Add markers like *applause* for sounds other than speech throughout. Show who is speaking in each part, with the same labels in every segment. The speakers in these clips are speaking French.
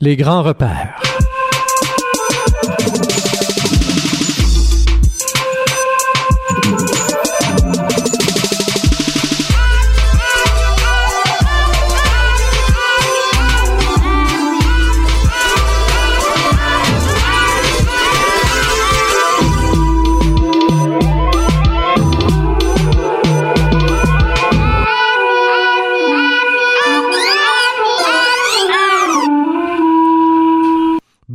Speaker 1: Les grands repères.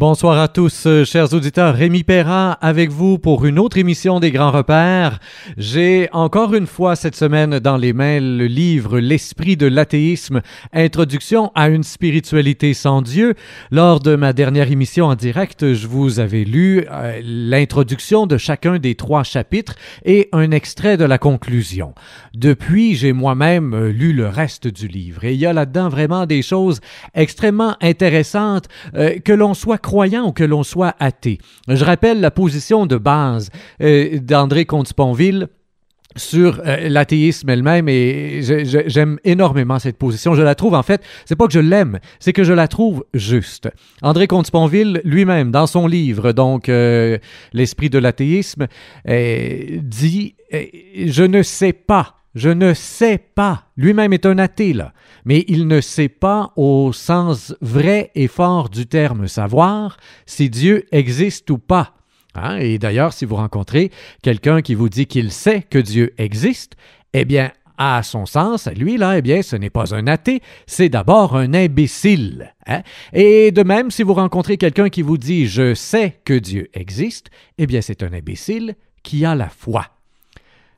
Speaker 1: Bonsoir à tous, euh, chers auditeurs. Rémi Perra avec vous pour une autre émission des Grands Repères. J'ai encore une fois cette semaine dans les mains le livre L'Esprit de l'athéisme, Introduction à une spiritualité sans Dieu. Lors de ma dernière émission en direct, je vous avais lu euh, l'introduction de chacun des trois chapitres et un extrait de la conclusion. Depuis, j'ai moi-même euh, lu le reste du livre et il y a là-dedans vraiment des choses extrêmement intéressantes que l'on soit croyant ou que l'on soit athée. Je rappelle la position de base euh, d'André Comte-Sponville sur euh, l'athéisme elle-même et j'aime énormément cette position. Je la trouve en fait, c'est pas que je l'aime, c'est que je la trouve juste. André Comte-Sponville lui-même dans son livre donc euh, l'esprit de l'athéisme dit je ne sais pas je ne sais pas. Lui-même est un athée, là. Mais il ne sait pas, au sens vrai et fort du terme savoir, si Dieu existe ou pas. Hein? Et d'ailleurs, si vous rencontrez quelqu'un qui vous dit qu'il sait que Dieu existe, eh bien, à son sens, lui, là, eh bien, ce n'est pas un athée, c'est d'abord un imbécile. Hein? Et de même, si vous rencontrez quelqu'un qui vous dit je sais que Dieu existe, eh bien, c'est un imbécile qui a la foi.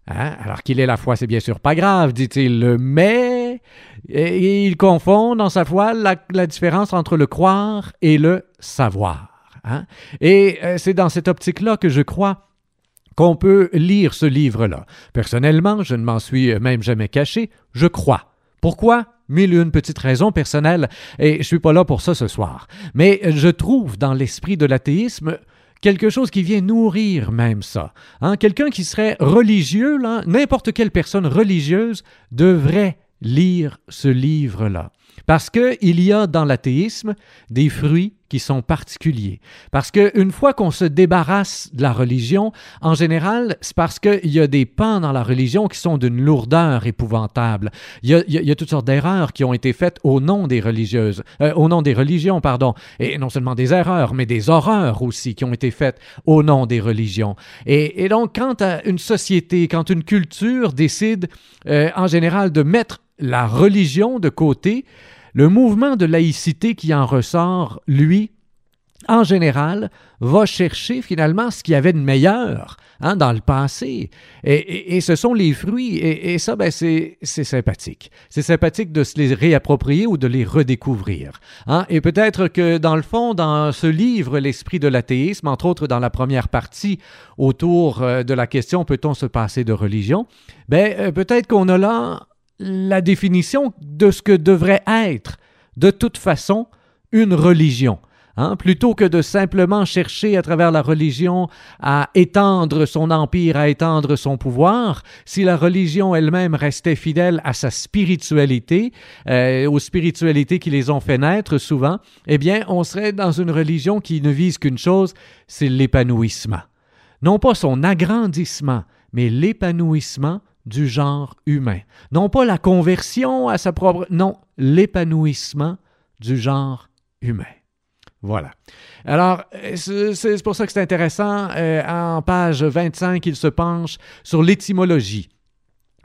Speaker 1: Hein? Alors qu'il ait la foi, c'est bien sûr pas grave, dit-il, mais il confond dans sa foi la, différence entre le croire et le savoir. Hein? Et euh, c'est dans cette optique-là que je crois qu'on peut lire ce livre-là. Personnellement, je ne m'en suis même jamais caché, je crois. Pourquoi? Mille une petites raisons personnelles, et je suis pas là pour ça ce soir. Mais je trouve dans l'esprit de l'athéisme quelque chose qui vient nourrir même ça. Hein? Quelqu'un qui serait religieux, n'importe quelle personne religieuse devrait lire ce livre-là. Parce qu'il y a dans l'athéisme des fruits qui sont particuliers. Parce qu'une fois qu'on se débarrasse de la religion, en général, c'est parce qu'il y a des pans dans la religion qui sont d'une lourdeur épouvantable. Il y a, toutes sortes d'erreurs qui ont été faites au nom des religieuses, euh, au nom des religions, pardon. Et non seulement des erreurs, mais des horreurs aussi qui ont été faites au nom des religions. Et, donc, quand une société, quand une culture décide euh, en général de mettre la religion de côté, le mouvement de laïcité qui en ressort, lui, en général, va chercher finalement ce qu'il y avait de meilleur hein, dans le passé. Et, ce sont les fruits. Et, ça, ben, c'est sympathique. C'est sympathique de se les réapproprier ou de les redécouvrir. Hein. Et peut-être que dans le fond, dans ce livre, L'esprit de l'athéisme, entre autres dans la première partie autour euh, de la question peut-on se passer de religion, ben, euh, peut-être qu'on a là la définition de ce que devrait être, de toute façon, une religion. Hein, plutôt que de simplement chercher à travers la religion à étendre son empire, à étendre son pouvoir, si la religion elle-même restait fidèle à sa spiritualité, euh, aux spiritualités qui les ont fait naître souvent, eh bien, on serait dans une religion qui ne vise qu'une chose, c'est l'épanouissement. Non pas son agrandissement, mais l'épanouissement du genre humain. Non pas la conversion à sa propre... Non, l'épanouissement du genre humain. Voilà. Alors, c'est pour ça que c'est intéressant. Euh, en page 25, il se penche sur l'étymologie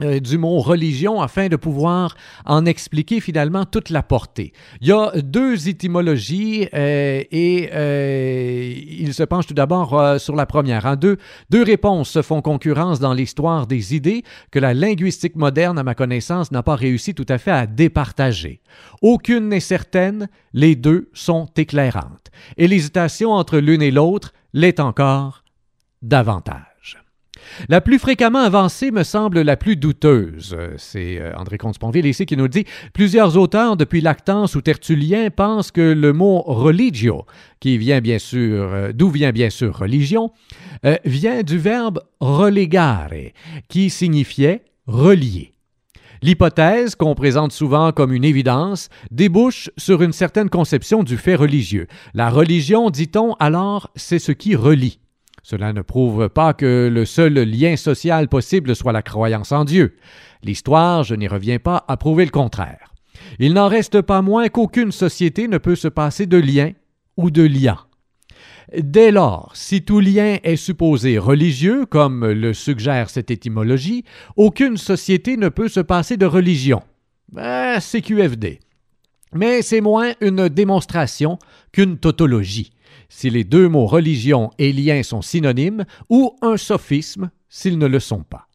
Speaker 1: euh, du mot religion afin de pouvoir en expliquer finalement toute la portée. Il y a deux étymologies euh, et euh, il se penche tout d'abord sur la première. Hein. Deux, deux réponses se font concurrence dans l'histoire des idées que la linguistique moderne, à ma connaissance, n'a pas réussi tout à fait à départager. Aucune n'est certaine, les deux sont éclairantes. Et l'hésitation entre l'une et l'autre l'est encore davantage. La plus fréquemment avancée me semble la plus douteuse. C'est euh, André Comte-Sponville ici qui nous dit Plusieurs auteurs, depuis Lactance ou Tertullien, pensent que le mot religio, qui vient bien sûr, euh, d'où vient bien sûr religion, euh, vient du verbe relegare, qui signifiait relier. L'hypothèse, qu'on présente souvent comme une évidence, débouche sur une certaine conception du fait religieux. La religion, dit-on alors, c'est ce qui relie. Cela ne prouve pas que le seul lien social possible soit la croyance en Dieu. L'histoire, je n'y reviens pas, a prouvé le contraire. Il n'en reste pas moins qu'aucune société ne peut se passer de lien ou de lien. Dès lors, si tout lien est supposé religieux, comme le suggère cette étymologie, aucune société ne peut se passer de religion. Ben, c'est QFD. Mais c'est moins une démonstration qu'une tautologie, si les deux mots religion et lien sont synonymes, ou un sophisme s'ils ne le sont pas.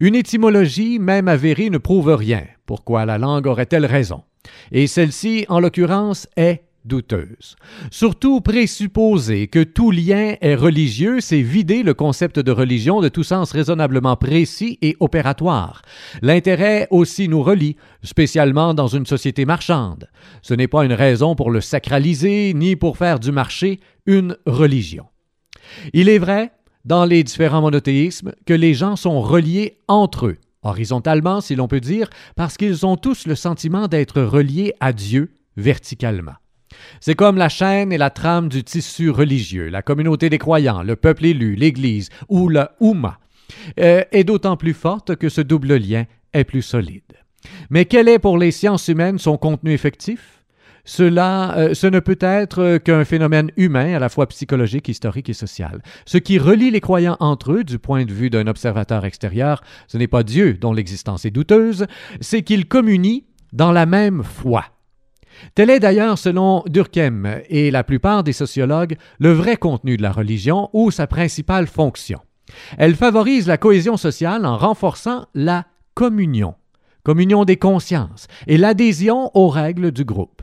Speaker 1: Une étymologie, même avérée, ne prouve rien. Pourquoi la langue aurait-elle raison? Et celle-ci, en l'occurrence, est douteuse. Surtout présupposer que tout lien est religieux, c'est vider le concept de religion de tout sens raisonnablement précis et opératoire. L'intérêt aussi nous relie, spécialement dans une société marchande. Ce n'est pas une raison pour le sacraliser, ni pour faire du marché une religion. Il est vrai, dans les différents monothéismes, que les gens sont reliés entre eux, horizontalement si l'on peut dire, parce qu'ils ont tous le sentiment d'être reliés à Dieu verticalement. C'est comme la chaîne et la trame du tissu religieux, la communauté des croyants, le peuple élu, l'Église ou le Ouma, euh, est d'autant plus forte que ce double lien est plus solide. Mais quel est pour les sciences humaines son contenu effectif? Cela, euh, ce ne peut être qu'un phénomène humain, à la fois psychologique, historique et social. Ce qui relie les croyants entre eux, du point de vue d'un observateur extérieur, ce n'est pas Dieu dont l'existence est douteuse, c'est qu'ils communient dans la même foi. Tel est d'ailleurs, selon Durkheim et la plupart des sociologues, le vrai contenu de la religion ou sa principale fonction. Elle favorise la cohésion sociale en renforçant la communion, communion des consciences, et l'adhésion aux règles du groupe.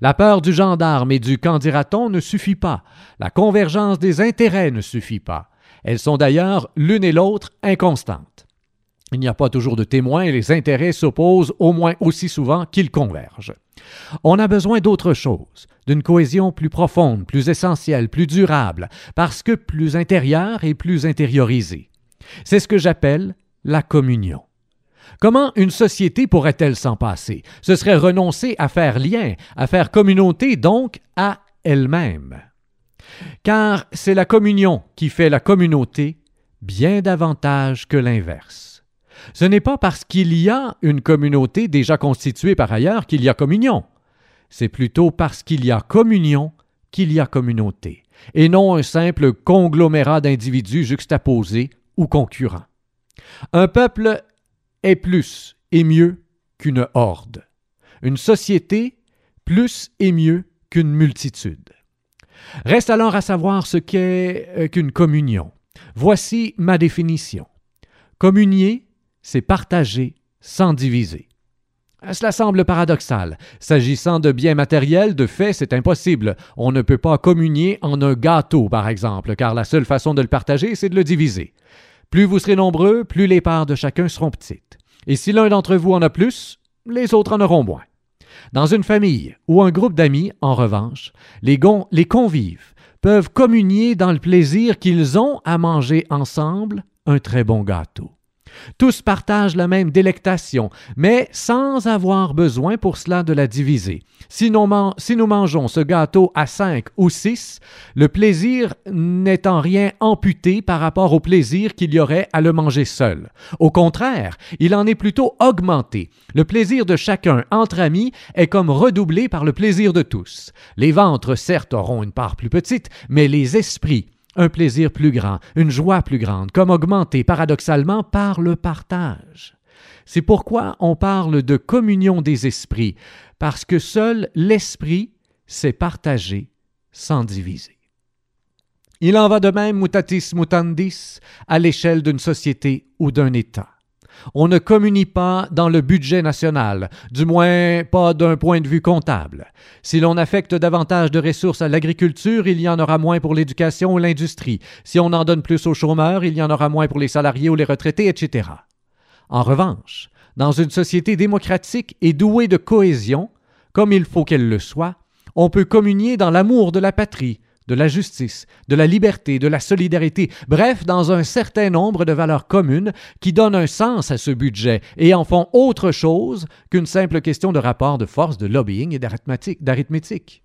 Speaker 1: La peur du gendarme et du candidaton ne suffit pas. La convergence des intérêts ne suffit pas. Elles sont d'ailleurs l'une et l'autre inconstantes. Il n'y a pas toujours de témoins et les intérêts s'opposent au moins aussi souvent qu'ils convergent. On a besoin d'autre chose, d'une cohésion plus profonde, plus essentielle, plus durable, parce que plus intérieure et plus intériorisée. C'est ce que j'appelle la communion. Comment une société pourrait-elle s'en passer? Ce serait renoncer à faire lien, à faire communauté, donc à elle-même. Car c'est la communion qui fait la communauté bien davantage que l'inverse. Ce n'est pas parce qu'il y a une communauté déjà constituée par ailleurs qu'il y a communion. C'est plutôt parce qu'il y a communion qu'il y a communauté, et non un simple conglomérat d'individus juxtaposés ou concurrents. Un peuple est plus et mieux qu'une horde. Une société plus et mieux qu'une multitude. Reste alors à savoir ce qu'est euh, qu'une communion. Voici ma définition. Communier, c'est partager sans diviser. Cela semble paradoxal. S'agissant de biens matériels, de fait, c'est impossible. On ne peut pas communier en un gâteau, par exemple, car la seule façon de le partager, c'est de le diviser. Plus vous serez nombreux, plus les parts de chacun seront petites. Et si l'un d'entre vous en a plus, les autres en auront moins. Dans une famille ou un groupe d'amis, en revanche, les, les convives peuvent communier dans le plaisir qu'ils ont à manger ensemble un très bon gâteau. Tous partagent la même délectation, mais sans avoir besoin pour cela de la diviser. Si nous, mangeons ce gâteau à cinq ou six, le plaisir n'est en rien amputé par rapport au plaisir qu'il y aurait à le manger seul. Au contraire, il en est plutôt augmenté. Le plaisir de chacun entre amis est comme redoublé par le plaisir de tous. Les ventres, certes, auront une part plus petite, mais les esprits, un plaisir plus grand, une joie plus grande, comme augmenté paradoxalement par le partage. C'est pourquoi on parle de communion des esprits, parce que seul l'esprit sait partager sans diviser. Il en va de même mutatis mutandis à l'échelle d'une société ou d'un État. On ne communie pas dans le budget national, du moins pas d'un point de vue comptable. Si l'on affecte davantage de ressources à l'agriculture, il y en aura moins pour l'éducation ou l'industrie. Si on en donne plus aux chômeurs, il y en aura moins pour les salariés ou les retraités, etc. En revanche, dans une société démocratique et douée de cohésion, comme il faut qu'elle le soit, on peut communier dans l'amour de la patrie, de la justice, de la liberté, de la solidarité, bref, dans un certain nombre de valeurs communes qui donnent un sens à ce budget et en font autre chose qu'une simple question de rapport de force, de lobbying et d'arithmétique.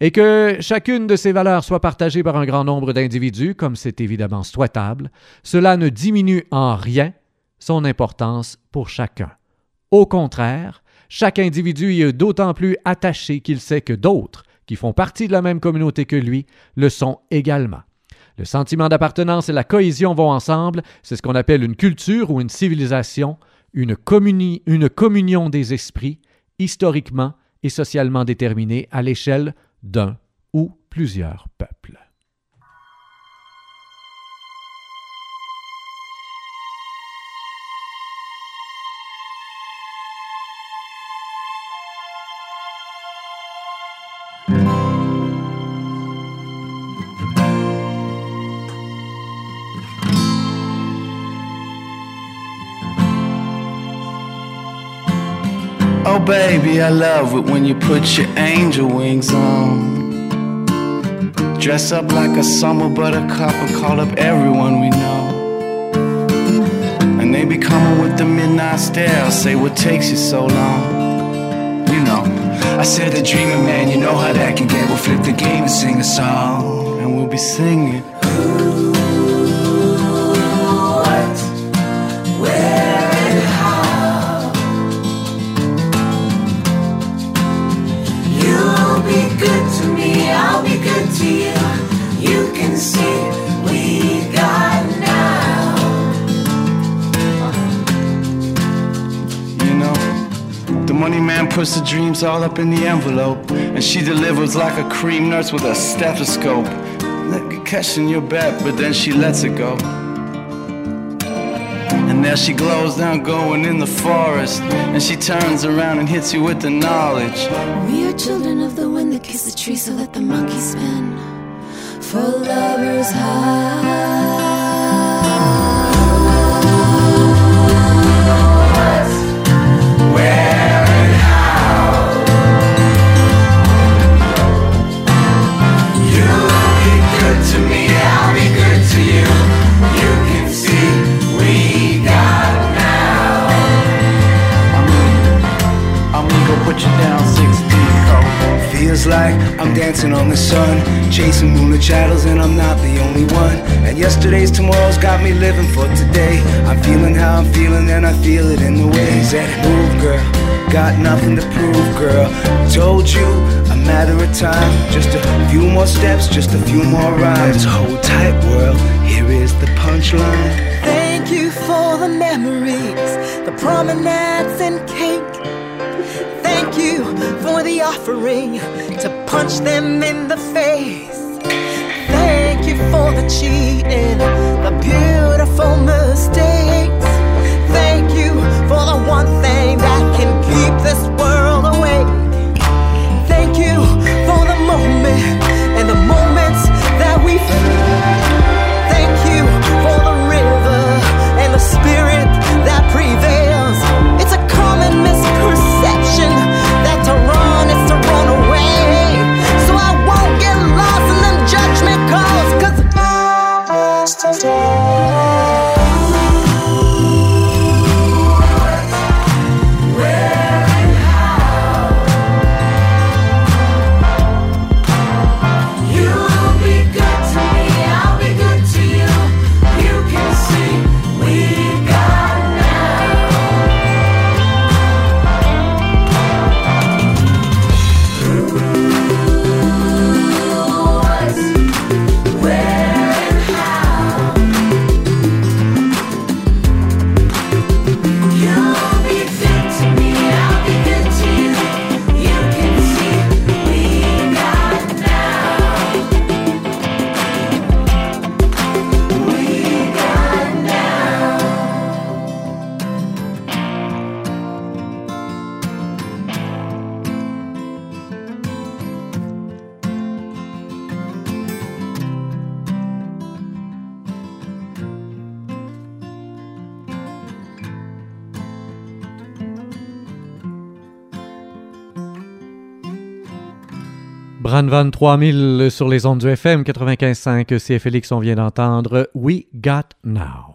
Speaker 1: Et que chacune de ces valeurs soit partagée par un grand nombre d'individus, comme c'est évidemment souhaitable, cela ne diminue en rien son importance pour chacun. Au contraire, chaque individu y est d'autant plus attaché qu'il sait que d'autres, qui font partie de la même communauté que lui, le sont également. Le sentiment d'appartenance et la cohésion vont ensemble, c'est ce qu'on appelle une culture ou une civilisation, une, communion des esprits, historiquement et socialement déterminée à l'échelle d'un ou plusieurs peuples.
Speaker 2: Baby, I love it when you put your angel wings on. Dress up like a summer buttercup and call up everyone we know. And they be coming with the midnight stare, say what takes you so long. You know, I said the dreaming man, you know how that can get. We'll flip the game and sing a song, and we'll be singing. Money man puts the dreams all up in the envelope. And she delivers like a cream nurse with a stethoscope. Catching your bet, but then she lets it go. And there she glows down going in the forest. And she turns around and hits you with the knowledge.
Speaker 3: We are children of the wind that kiss the tree so that the monkeys spin. For lovers high.
Speaker 2: Chasing moonlit shadows, and I'm not the only one. And yesterday's tomorrow's got me living for today. I'm feeling how I'm feeling, and I feel it in the ways that move, girl. Got nothing to prove, girl. Told you, a matter of time. Just a few more steps, just a few more rhymes. Hold tight, world. Here is the punchline.
Speaker 3: Thank you for the memories, the promenades and cake you for the offering to punch them in the face. Thank you for the cheating, the beautiful mistakes. Thank you for the one thing
Speaker 1: 23 000 sur les ondes du FM 95.5. C'est Félix, on vient d'entendre We Got Now.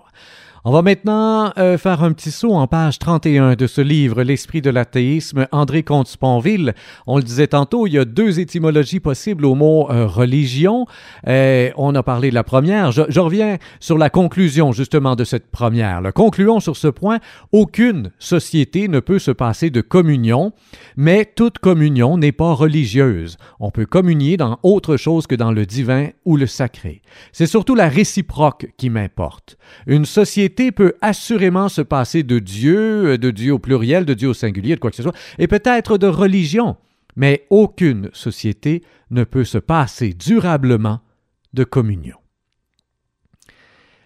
Speaker 1: On va maintenant euh, faire un petit saut en page 31 de ce livre, L'esprit de l'athéisme, André Comte-Sponville. On le disait tantôt, il y a deux étymologies possibles au mot euh, religion. Euh, on a parlé de la première. Je, reviens sur la conclusion justement de cette première. Le concluons sur ce point. Aucune société ne peut se passer de communion, mais toute communion n'est pas religieuse. On peut communier dans autre chose que dans le divin ou le sacré. C'est surtout la réciproque qui m'importe. Une société peut assurément se passer de Dieu, euh, de Dieu au pluriel, de Dieu au singulier, de quoi que ce soit, et peut-être de religion, mais aucune société ne peut se passer durablement de communion.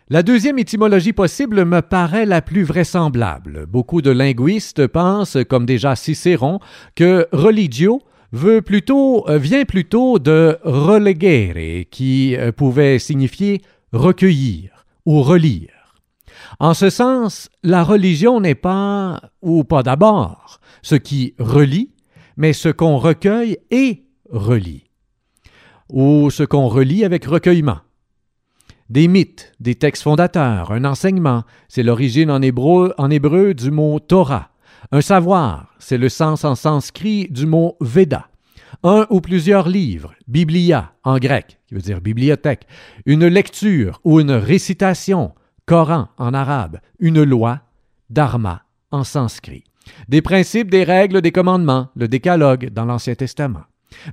Speaker 1: La deuxième étymologie possible me paraît la plus vraisemblable. Beaucoup de linguistes pensent, comme déjà Cicéron, que religio veut plutôt, euh, vient plutôt de relegere, qui euh, pouvait signifier recueillir ou relire. En ce sens, la religion n'est pas, ou pas d'abord, ce qui relie, mais ce qu'on recueille et relie, ou ce qu'on relie avec recueillement. Des mythes, des textes fondateurs, un enseignement, c'est l'origine en hébreu, en hébreu du mot Torah. Un savoir, c'est le sens en sanskrit du mot Veda. Un ou plusieurs livres, biblia en grec, qui veut dire bibliothèque, une lecture ou une récitation, Coran en arabe, une loi, dharma en sanskrit. Des principes, des règles, des commandements, le décalogue dans l'Ancien Testament.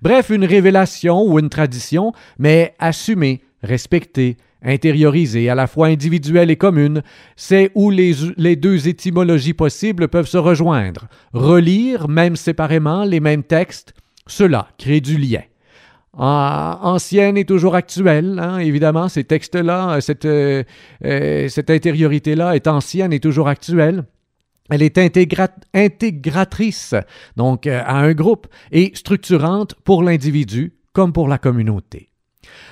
Speaker 1: Bref, une révélation ou une tradition, mais assumée, respectée, intériorisée, à la fois individuelle et commune, c'est où les, les, deux étymologies possibles peuvent se rejoindre. Relire, même séparément, les mêmes textes, cela crée du lien ancienne et toujours actuelle. Hein, évidemment, ces textes-là, euh, cette, euh, euh, cette intériorité-là est ancienne et toujours actuelle. Elle est intégratrice, donc à un groupe, et structurante pour l'individu comme pour la communauté.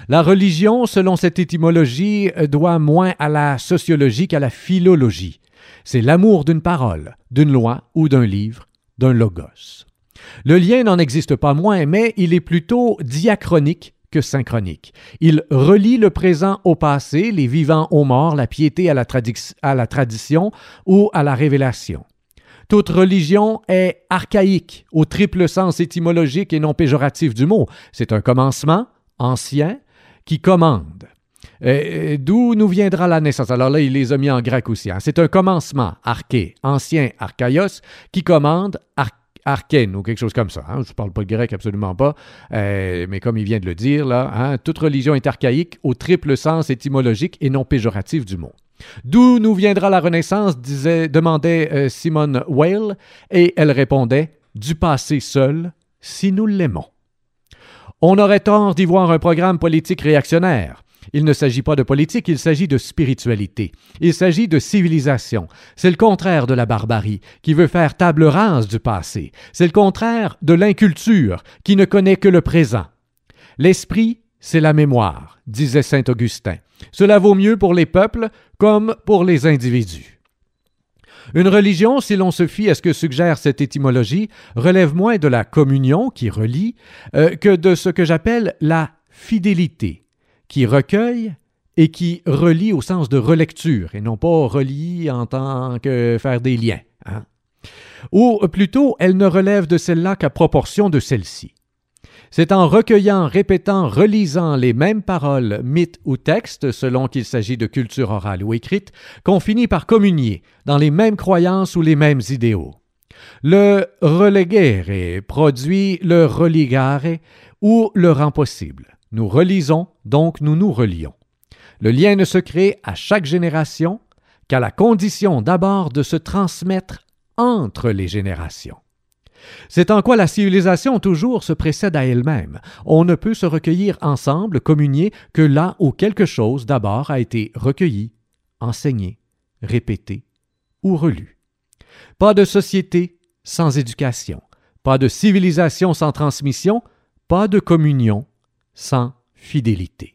Speaker 1: La religion, selon cette étymologie, doit moins à la sociologie qu'à la philologie. C'est l'amour d'une parole, d'une loi ou d'un livre, d'un logos. Le lien n'en existe pas moins, mais il est plutôt diachronique que synchronique. Il relie le présent au passé, les vivants aux morts, la piété à la, tradition ou à la révélation. Toute religion est archaïque au triple sens étymologique et non péjoratif du mot. C'est un commencement ancien qui commande. Euh, d'où nous viendra la naissance? Alors là, il les a mis en grec aussi. Hein. C'est un commencement, arché, ancien, archaïos, qui commande, archen ou quelque chose comme ça. Hein. Je ne parle pas de grec, absolument pas. Euh, mais comme il vient de le dire, là, hein, toute religion est archaïque au triple sens étymologique et non péjoratif du mot. D'où nous viendra la Renaissance, demandait euh, Simone Weil, et elle répondait Du passé seul, si nous l'aimons. On aurait tort d'y voir un programme politique réactionnaire. Il ne s'agit pas de politique, il s'agit de spiritualité. Il s'agit de civilisation. C'est le contraire de la barbarie, qui veut faire table rase du passé. C'est le contraire de l'inculture, qui ne connaît que le présent. L'esprit, c'est la mémoire, disait saint Augustin. Cela vaut mieux pour les peuples comme pour les individus. Une religion, si l'on se fie à ce que suggère cette étymologie, relève moins de la communion qui relie euh, que de ce que j'appelle la fidélité, qui recueille et qui relie au sens de relecture, et non pas relie en tant que faire des liens. Hein. Ou plutôt, elle ne relève de celle-là qu'à proportion de celle-ci. C'est en recueillant, répétant, relisant les mêmes paroles, mythes ou textes, selon qu'il s'agit de culture orale ou écrite, qu'on finit par communier dans les mêmes croyances ou les mêmes idéaux. Le relegere produit le religare ou le rend possible. Nous relisons, donc nous nous relions. Le lien ne se crée à chaque génération qu'à la condition d'abord de se transmettre entre les générations. C'est en quoi la civilisation toujours se précède à elle-même. On ne peut se recueillir ensemble, communier, que là où quelque chose d'abord a été recueilli, enseigné, répété ou relu. Pas de société sans éducation, pas de civilisation sans transmission, pas de communion sans fidélité.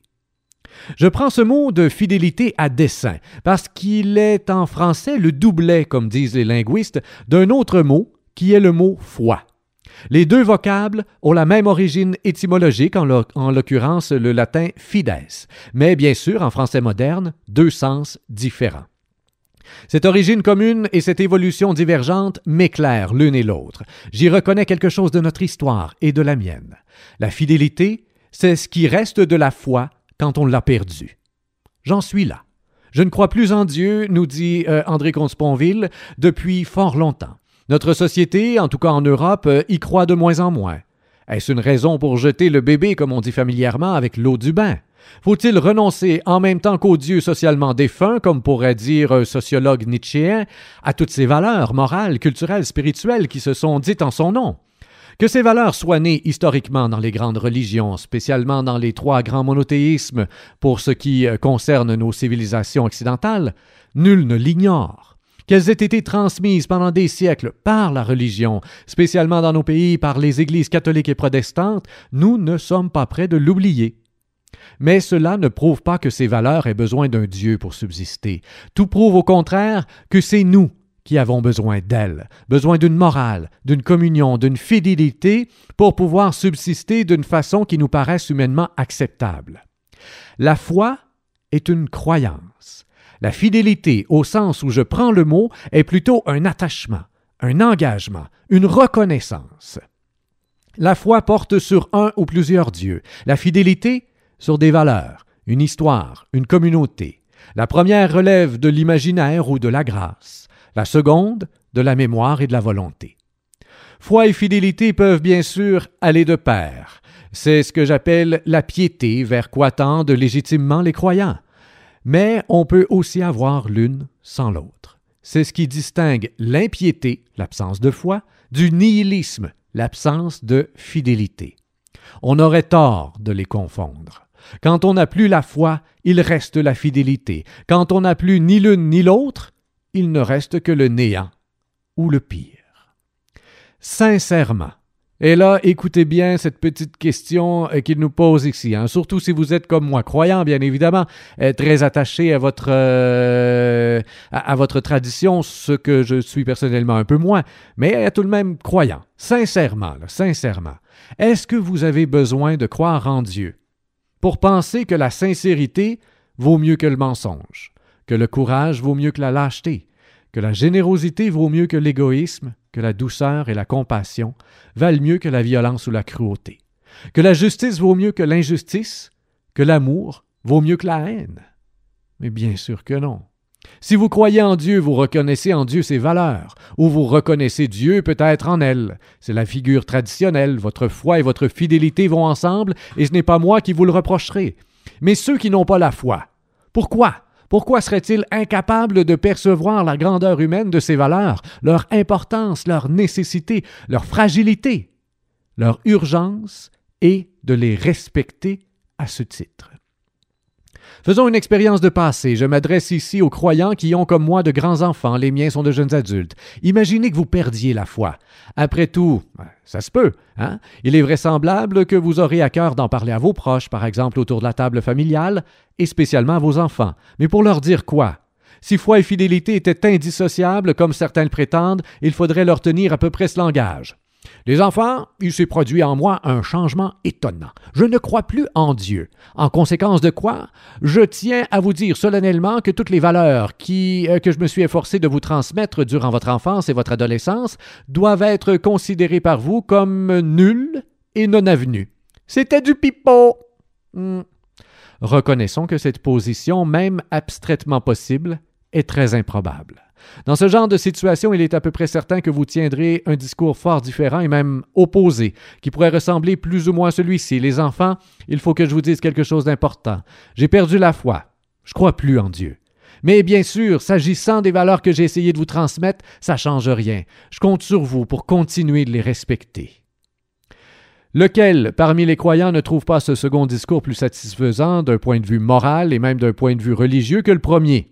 Speaker 1: Je prends ce mot de fidélité à dessein, parce qu'il est en français le doublet, comme disent les linguistes, d'un autre mot qui est le mot foi. Les deux vocables ont la même origine étymologique, en l'occurrence le latin fides, mais bien sûr, en français moderne, deux sens différents. Cette origine commune et cette évolution divergente m'éclairent l'une et l'autre. J'y reconnais quelque chose de notre histoire et de la mienne. La fidélité, c'est ce qui reste de la foi quand on l'a perdue. J'en suis là. Je ne crois plus en Dieu, nous dit euh, André Comte-Sponville, depuis fort longtemps. Notre société, en tout cas en Europe, euh, y croit de moins en moins. Est-ce une raison pour jeter le bébé, comme on dit familièrement, avec l'eau du bain? Faut-il renoncer en même temps qu'au Dieu socialement défunt, comme pourrait dire un sociologue nietzschéen, à toutes ces valeurs morales, culturelles, spirituelles qui se sont dites en son nom? Que ces valeurs soient nées historiquement dans les grandes religions, spécialement dans les trois grands monothéismes pour ce qui euh, concerne nos civilisations occidentales, nul ne l'ignore. Qu'elles aient été transmises pendant des siècles par la religion, spécialement dans nos pays par les églises catholiques et protestantes, nous ne sommes pas prêts de l'oublier. Mais cela ne prouve pas que ces valeurs aient besoin d'un Dieu pour subsister. Tout prouve au contraire que c'est nous qui avons besoin d'elles, besoin d'une morale, d'une communion, d'une fidélité pour pouvoir subsister d'une façon qui nous paraisse humainement acceptable. La foi est une croyance. La fidélité, au sens où je prends le mot, est plutôt un attachement, un engagement, une reconnaissance. La foi porte sur un ou plusieurs dieux. La fidélité sur des valeurs, une histoire, une communauté. La première relève de l'imaginaire ou de la grâce, la seconde de la mémoire et de la volonté. Foi et fidélité peuvent bien sûr aller de pair. C'est ce que j'appelle la piété vers quoi tendent légitimement les croyants. Mais on peut aussi avoir l'une sans l'autre. C'est ce qui distingue l'impiété, l'absence de foi, du nihilisme, l'absence de fidélité. On aurait tort de les confondre. Quand on n'a plus la foi, il reste la fidélité. Quand on n'a plus ni l'une ni l'autre, il ne reste que le néant ou le pire. Sincèrement. Et là, écoutez bien cette petite question euh, qu'il nous pose ici, hein. surtout si vous êtes comme moi, croyant bien évidemment, euh, très attaché à votre, euh, à, votre tradition, ce que je suis personnellement un peu moins, mais tout de même croyant, sincèrement, sincèrement. Est-ce que vous avez besoin de croire en Dieu pour penser que la sincérité vaut mieux que le mensonge, que le courage vaut mieux que la lâcheté, que la générosité vaut mieux que l'égoïsme, que la douceur et la compassion valent mieux que la violence ou la cruauté, que la justice vaut mieux que l'injustice, que l'amour vaut mieux que la haine. Mais bien sûr que non. Si vous croyez en Dieu, vous reconnaissez en Dieu ses valeurs, ou vous reconnaissez Dieu peut-être en elle. C'est la figure traditionnelle, votre foi et votre fidélité vont ensemble, et ce n'est pas moi qui vous le reprocherai. Mais ceux qui n'ont pas la foi, pourquoi? Pourquoi seraient-ils incapables de percevoir la grandeur humaine de ces valeurs, leur importance, leur nécessité, leur fragilité, leur urgence, et de les respecter à ce titre? Faisons une expérience de passé. Je m'adresse ici aux croyants qui ont comme moi de grands enfants, les miens sont de jeunes adultes. Imaginez que vous perdiez la foi. Après tout, ça se peut, hein? Il est vraisemblable que vous aurez à cœur d'en parler à vos proches, par exemple autour de la table familiale, et spécialement à vos enfants. Mais pour leur dire quoi? Si foi et fidélité étaient indissociables, comme certains le prétendent, il faudrait leur tenir à peu près ce langage. Les enfants, il s'est produit en moi un changement étonnant. Je ne crois plus en Dieu. En conséquence de quoi, je tiens à vous dire solennellement que toutes les valeurs euh, que je me suis efforcé de vous transmettre durant votre enfance et votre adolescence doivent être considérées par vous comme nulles et non avenues. C'était du pipeau. Hmm. Reconnaissons que cette position, même abstraitement possible, est très improbable. Dans ce genre de situation, il est à peu près certain que vous tiendrez un discours fort différent et même opposé, qui pourrait ressembler plus ou moins à celui-ci. Les enfants, il faut que je vous dise quelque chose d'important. J'ai perdu la foi. Je crois plus en Dieu. Mais bien sûr, s'agissant des valeurs que j'ai essayé de vous transmettre, ça ne change rien. Je compte sur vous pour continuer de les respecter. Lequel, parmi les croyants, ne trouve pas ce second discours plus satisfaisant d'un point de vue moral et même d'un point de vue religieux que le premier?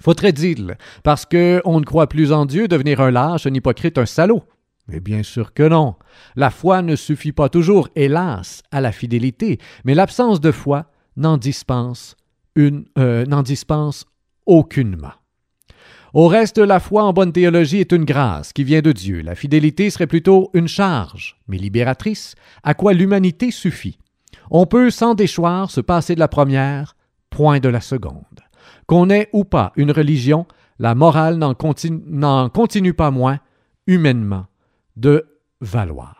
Speaker 1: Faudrait-il, parce qu'on ne croit plus en Dieu, devenir un lâche, un hypocrite, un salaud? Mais bien sûr que non. La foi ne suffit pas toujours, hélas, à la fidélité, mais l'absence de foi n'en dispense, euh, n'en dispense aucunement. Au reste, la foi en bonne théologie est une grâce qui vient de Dieu. La fidélité serait plutôt une charge, mais libératrice, à quoi l'humanité suffit. On peut sans déchoir se passer de la première, point de la seconde. Qu'on ait ou pas une religion, la morale n'en continue, pas moins, humainement, de valoir.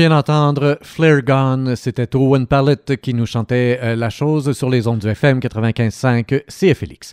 Speaker 1: Vient d'entendre Flare Gone, c'était Owen Pallet qui nous chantait euh, la chose sur les ondes du FM 95.5 CFLX.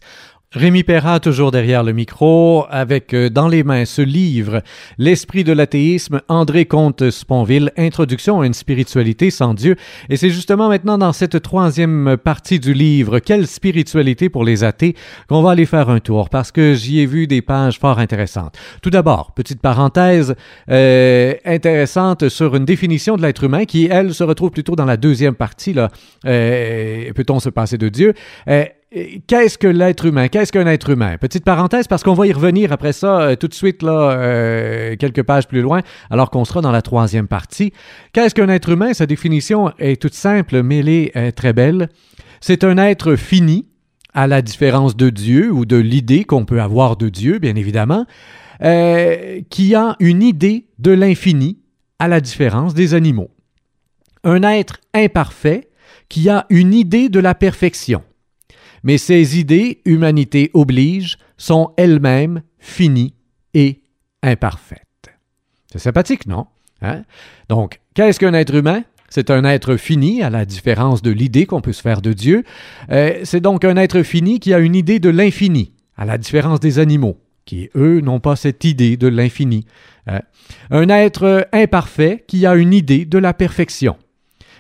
Speaker 1: Rémi Perra, toujours derrière le micro, avec euh, dans les mains ce livre, L'esprit de l'athéisme, André Comte-Sponville, Introduction à une spiritualité sans Dieu. Et c'est justement maintenant dans cette troisième partie du livre, Quelle spiritualité pour les athées, qu'on va aller faire un tour, parce que j'y ai vu des pages fort intéressantes. Tout d'abord, petite parenthèse euh, intéressante sur une définition de l'être humain qui, elle, se retrouve plutôt dans la deuxième partie, là. Euh, Peut-on se passer de Dieu? Euh, Qu'est-ce que l'être humain? Qu'est-ce qu'un être humain? Petite parenthèse, parce qu'on va y revenir après ça euh, tout de suite, là, euh, quelques pages plus loin, alors qu'on sera dans la troisième partie. Qu'est-ce qu'un être humain? Sa définition est toute simple, mais elle est euh, très belle. C'est un être fini, à la différence de Dieu ou de l'idée qu'on peut avoir de Dieu, bien évidemment, qui a une idée de l'infini, à la différence des animaux. Un être imparfait qui a une idée de la perfection mais ces idées, humanité oblige, sont elles-mêmes finies et imparfaites. C'est sympathique, non? Hein? Donc, qu'est-ce qu'un être humain? C'est un être fini, à la différence de l'idée qu'on peut se faire de Dieu. Euh, c'est donc un être fini qui a une idée de l'infini, à la différence des animaux, qui, eux, n'ont pas cette idée de l'infini. Hein? Un être imparfait qui a une idée de la perfection.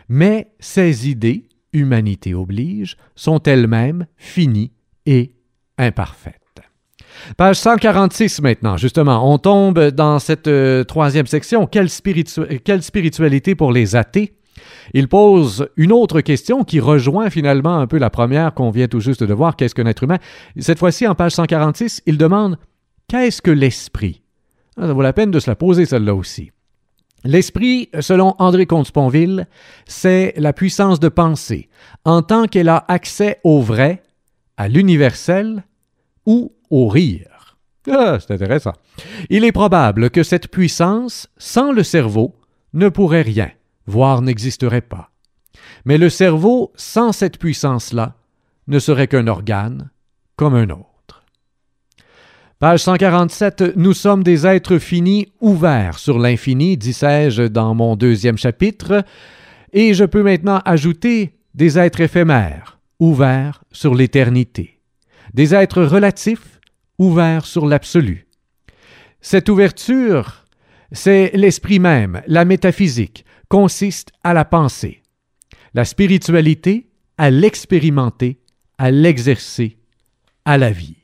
Speaker 1: Mais ces idées humanité oblige, sont elles-mêmes finies et imparfaites. Page 146 maintenant, justement, on tombe dans cette euh, troisième section, quelle, quelle spiritualité pour les athées? Il pose une autre question qui rejoint finalement un peu la première qu'on vient tout juste de voir, qu'est-ce qu'un être humain? Cette fois-ci, en page 146, il demande Qu'est-ce que l'esprit? Ah, Ça vaut la peine de se la poser, celle-là aussi. L'esprit, selon André Comte-Sponville, c'est la puissance de penser, en tant qu'elle a accès au vrai, à l'universel ou au rire. Ah, c'est intéressant. Il est probable que cette puissance, sans le cerveau, ne pourrait rien, voire n'existerait pas. Mais le cerveau, sans cette puissance-là, ne serait qu'un organe comme un autre. Page 147, nous sommes des êtres finis ouverts sur l'infini, disais-je dans mon deuxième chapitre, et je peux maintenant ajouter des êtres éphémères, ouverts sur l'éternité, des êtres relatifs, ouverts sur l'absolu. Cette ouverture, c'est l'esprit même, la métaphysique, consiste à la pensée, la spiritualité à l'expérimenter, à l'exercer, à la vivre.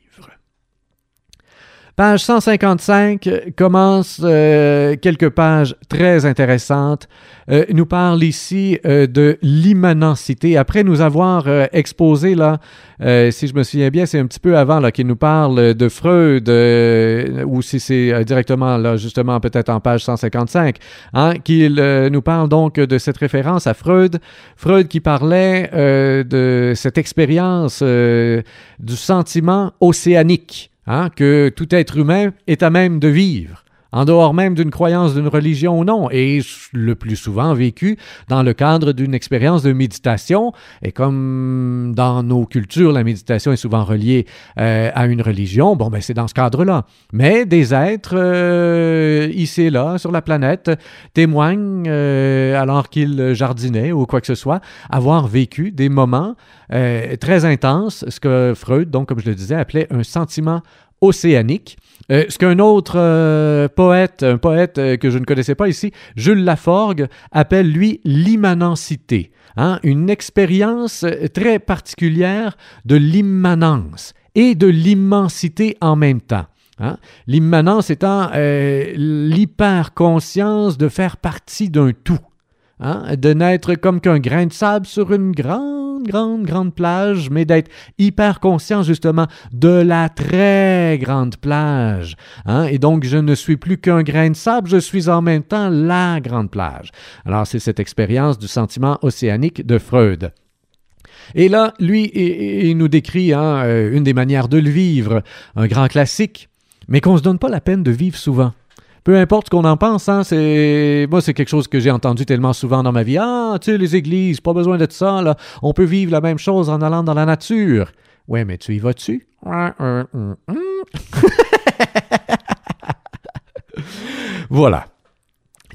Speaker 1: Page 155 commence euh, quelques pages très intéressantes. Euh, nous parle ici euh, de l'immanentité. Après nous avoir exposé là, si je me souviens bien, c'est un petit peu avant qu'il nous parle de Freud, ou si c'est directement là justement peut-être en page 155, hein, qu'il nous parle donc de cette référence à Freud. Freud qui parlait de cette expérience du sentiment océanique. Hein, que tout être humain est à même de vivre, en dehors même d'une croyance d'une religion ou non, et le plus souvent vécu dans le cadre d'une expérience de méditation. Et comme dans nos cultures, la méditation est souvent reliée euh, à une religion, bon, ben c'est dans ce cadre-là. Mais des êtres euh, ici et là, sur la planète, témoignent, euh, alors qu'ils jardinaient ou quoi que ce soit, avoir vécu des moments très intense, ce que Freud, donc comme je le disais, appelait un sentiment océanique. Euh, ce qu'un autre euh, poète, un poète que je ne connaissais pas ici, Jules Laforgue, appelle lui l'immanentité. Hein, une expérience très particulière de l'immanence et de l'immensité en même temps. Hein? L'immanence étant l'hyperconscience de faire partie d'un tout. Hein, de n'être comme qu'un grain de sable sur une grande, grande, grande plage, mais d'être hyper conscient justement de la très grande plage. Hein? Et donc, je ne suis plus qu'un grain de sable, je suis en même temps la grande plage. Alors, c'est cette expérience du sentiment océanique de Freud. Et là, lui, il, nous décrit hein, euh, une des manières de le vivre, un grand classique, mais qu'on ne se donne pas la peine de vivre souvent peu importe ce qu'on en pense, hein, c'est moi c'est quelque chose que j'ai entendu tellement souvent dans ma vie. Ah, tu sais, les églises, pas besoin de ça, là. On peut vivre la même chose en allant dans la nature. Ouais, mais tu y vas-tu? *laughs* voilà.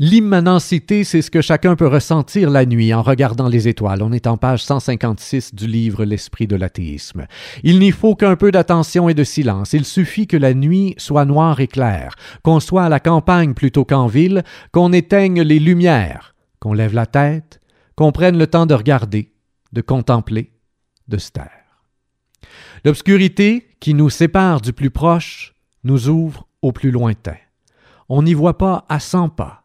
Speaker 1: L'immanentité, c'est ce que chacun peut ressentir la nuit en regardant les étoiles. On est en page 156 du livre L'esprit de l'athéisme. Il n'y faut qu'un peu d'attention et de silence. Il suffit que la nuit soit noire et claire, qu'on soit à la campagne plutôt qu'en ville, qu'on éteigne les lumières, qu'on lève la tête, qu'on prenne le temps de regarder, de contempler, de se taire. L'obscurité qui nous sépare du plus proche nous ouvre au plus lointain. On n'y voit pas à cent pas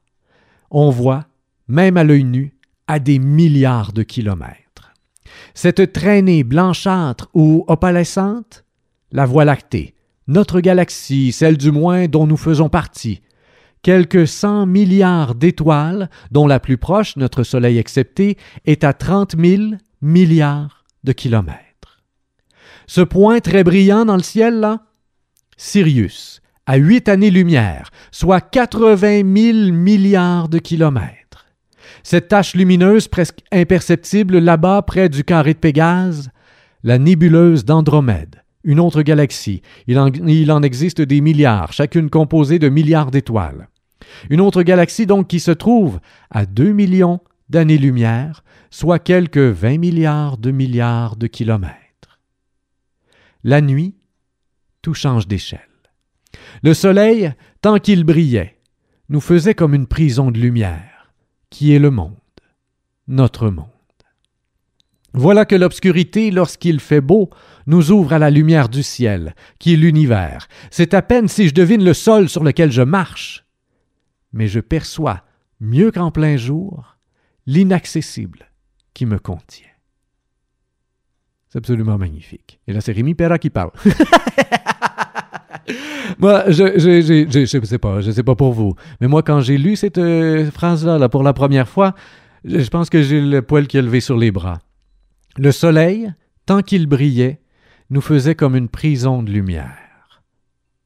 Speaker 1: on voit, même à l'œil nu, à des milliards de kilomètres. Cette traînée blanchâtre ou opalescente, la Voie lactée, notre galaxie, celle du moins dont nous faisons partie, quelques cent milliards d'étoiles, dont la plus proche, notre Soleil excepté, est à trente mille milliards de kilomètres. Ce point très brillant dans le ciel, là, Sirius, à huit années-lumière, soit 80 000 milliards de kilomètres. Cette tache lumineuse presque imperceptible là-bas près du carré de Pégase, la nébuleuse d'Andromède, une autre galaxie. Il en, existe des milliards, chacune composée de milliards d'étoiles. Une autre galaxie donc qui se trouve à 2 millions d'années-lumière, soit quelques 20 milliards de milliards de kilomètres. La nuit, tout change d'échelle. Le soleil, tant qu'il brillait, nous faisait comme une prison de lumière, qui est le monde, notre monde. Voilà que l'obscurité, lorsqu'il fait beau, nous ouvre à la lumière du ciel, qui est l'univers. C'est à peine si je devine le sol sur lequel je marche. Mais je perçois, mieux qu'en plein jour, l'inaccessible qui me contient. C'est absolument magnifique. Et là, c'est Rémi Perra qui parle. *laughs* *laughs* moi, je, je, je, je, sais pas, je sais pas pour vous, mais moi, quand j'ai lu cette euh, phrase-là là, pour la première fois, je pense que j'ai le poil qui est levé sur les bras. Le soleil, tant qu'il brillait, nous faisait comme une prison de lumière.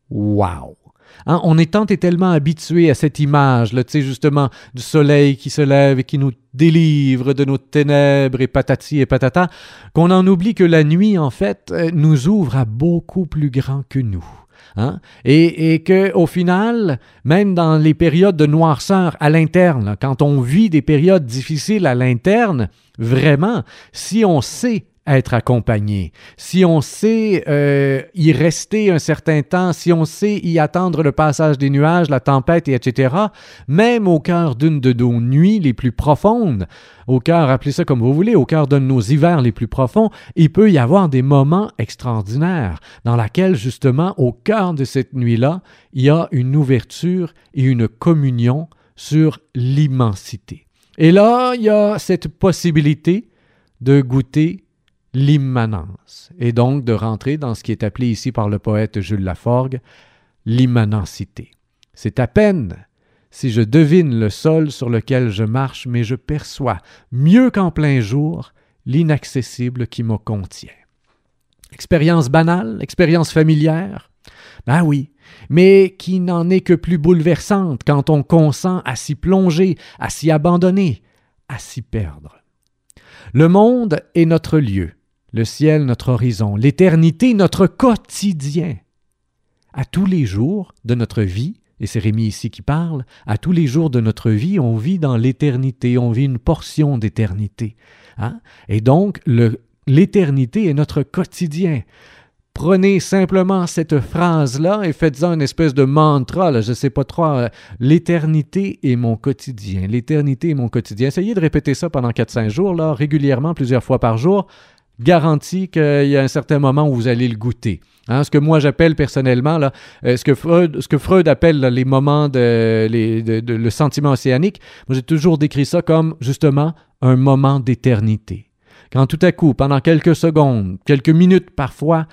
Speaker 1: Wow! Hein, on est tant et tellement habitué à cette image, tu sais, justement, du soleil qui se lève et qui nous délivre de nos ténèbres et patati et patata, qu'on en oublie que la nuit, en fait, euh, nous ouvre à beaucoup plus grand que nous. Hein? Et, et que au final, même dans les périodes de noirceur à l'interne, quand on vit des périodes difficiles à l'interne, vraiment, si on sait être accompagné, si on sait euh, y rester un certain temps, si on sait y attendre le passage des nuages, la tempête, et etc., même au cœur d'une de nos nuits les plus profondes, au cœur, appelez ça comme vous voulez, au cœur de nos hivers les plus profonds, il peut y avoir des moments extraordinaires dans lesquels, justement, au cœur de cette nuit-là, il y a une ouverture et une communion sur l'immensité. Et là, il y a cette possibilité de goûter l'immanence, et donc de rentrer dans ce qui est appelé ici par le poète Jules Laforgue l'immanencité. C'est à peine si je devine le sol sur lequel je marche, mais je perçois, mieux qu'en plein jour, l'inaccessible qui me contient. Expérience banale, expérience familière? Ben oui, mais qui n'en est que plus bouleversante quand on consent à s'y plonger, à s'y abandonner, à s'y perdre. Le monde est notre lieu, le ciel notre horizon, l'éternité notre quotidien. À tous les jours de notre vie, et c'est Rémi ici qui parle, à tous les jours de notre vie, on vit dans l'éternité, on vit une portion d'éternité. Hein? Et donc, l'éternité est notre quotidien. Prenez simplement cette phrase-là et faites-en une espèce de mantra, je ne sais pas trop. Euh, l'éternité est mon quotidien. L'éternité est mon quotidien. Essayez de répéter ça pendant 4-5 jours, là, régulièrement, plusieurs fois par jour garantie qu'il y a un certain moment où vous allez le goûter. Hein, ce que moi j'appelle personnellement, là, euh, ce, que Freud, appelle les moments de, le sentiment océanique, moi j'ai toujours décrit ça comme justement un moment d'éternité. Quand tout à coup, pendant quelques secondes, quelques minutes parfois,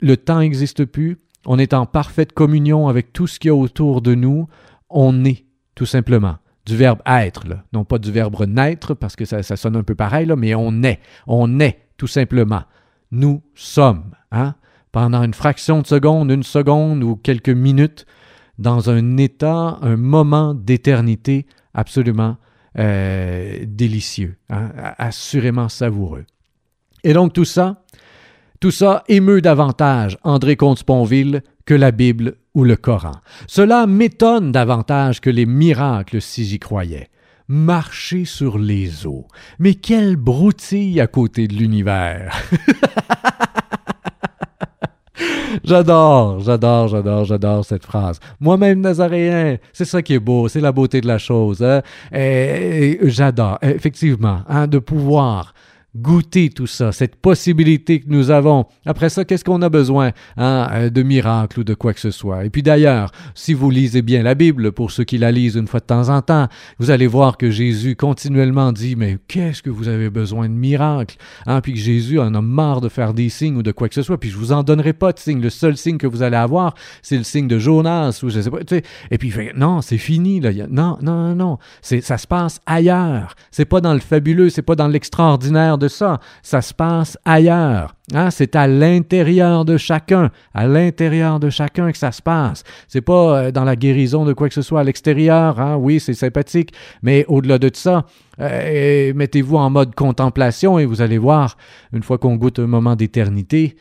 Speaker 1: le temps n'existe plus, on est en parfaite communion avec tout ce qu'il y a autour de nous, on est tout simplement du verbe être, non pas du verbe naître, parce que ça, sonne un peu pareil, mais on est, on est, tout simplement. Nous sommes, hein, pendant une fraction de seconde, une seconde ou quelques minutes, dans un état, un moment d'éternité absolument euh, délicieux, hein, assurément savoureux. Et donc tout ça, tout ça émeut davantage André Comte-Sponville que la Bible ou le Coran. Cela m'étonne davantage que les miracles si j'y croyais. Marcher sur les eaux. Mais quelle broutille à côté de l'univers. *laughs* J'adore, j'adore, j'adore, j'adore cette phrase. Moi-même nazaréen, c'est ça qui est beau, c'est la beauté de la chose. Hein. j'adore, effectivement, hein, de pouvoir goûter tout ça, cette possibilité que nous avons. Après ça, qu'est-ce qu'on a besoin hein, euh, de miracles ou de quoi que ce soit? Et puis d'ailleurs, si vous lisez bien la Bible, pour ceux qui la lisent une fois de temps en temps, vous allez voir que Jésus continuellement dit, mais qu'est-ce que vous avez besoin de miracles? Hein? Puis que Jésus en a marre de faire des signes ou de quoi que ce soit, puis je vous en donnerai pas de signes. Le seul signe que vous allez avoir, c'est le signe de Jonas ou je sais pas. Et puis, non, c'est fini. Là. Non, non, non, non. Ça se passe ailleurs. C'est pas dans le fabuleux, c'est pas dans l'extraordinaire ça. Ça se passe ailleurs. Hein? C'est à l'intérieur de chacun, à l'intérieur de chacun que ça se passe. C'est pas euh, dans la guérison de quoi que ce soit à l'extérieur. Hein? Oui, c'est sympathique, mais au-delà de ça, euh, mettez-vous en mode contemplation et vous allez voir, une fois qu'on goûte un moment d'éternité,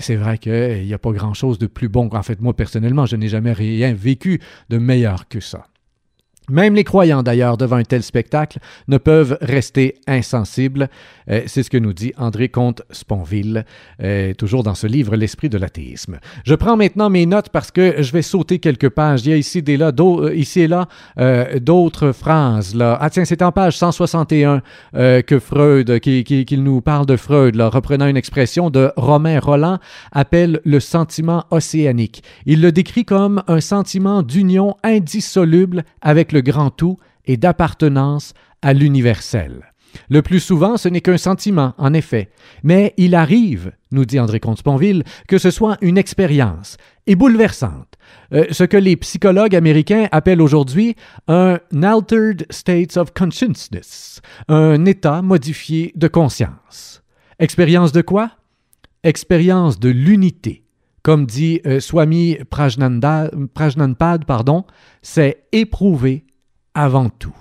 Speaker 1: c'est vrai qu'il n'y a pas grand-chose de plus bon. En fait, moi, personnellement, je n'ai jamais rien vécu de meilleur que ça. Même les croyants, d'ailleurs, devant un tel spectacle, ne peuvent rester insensibles. Euh, c'est ce que nous dit André Comte-Sponville, euh, toujours dans ce livre L'esprit de l'athéisme. Je prends maintenant mes notes parce que je vais sauter quelques pages. Il y a ici, euh, et là d'autres phrases. Ah tiens, c'est en page 161 que Freud, qu'il nous parle de Freud, reprenant une expression de Romain Roland, appelle le sentiment océanique. Il le décrit comme un sentiment d'union indissoluble avec le grand tout et d'appartenance à l'universel. Le plus souvent, ce n'est qu'un sentiment, en effet, mais il arrive, nous dit André Comte-Sponville, que ce soit une expérience, et bouleversante, euh, ce que les psychologues américains appellent aujourd'hui un altered state of consciousness, un état modifié de conscience. Expérience de quoi? Expérience de l'unité, comme dit euh, Swami Prajnanpad, pardon, c'est éprouver avant tout.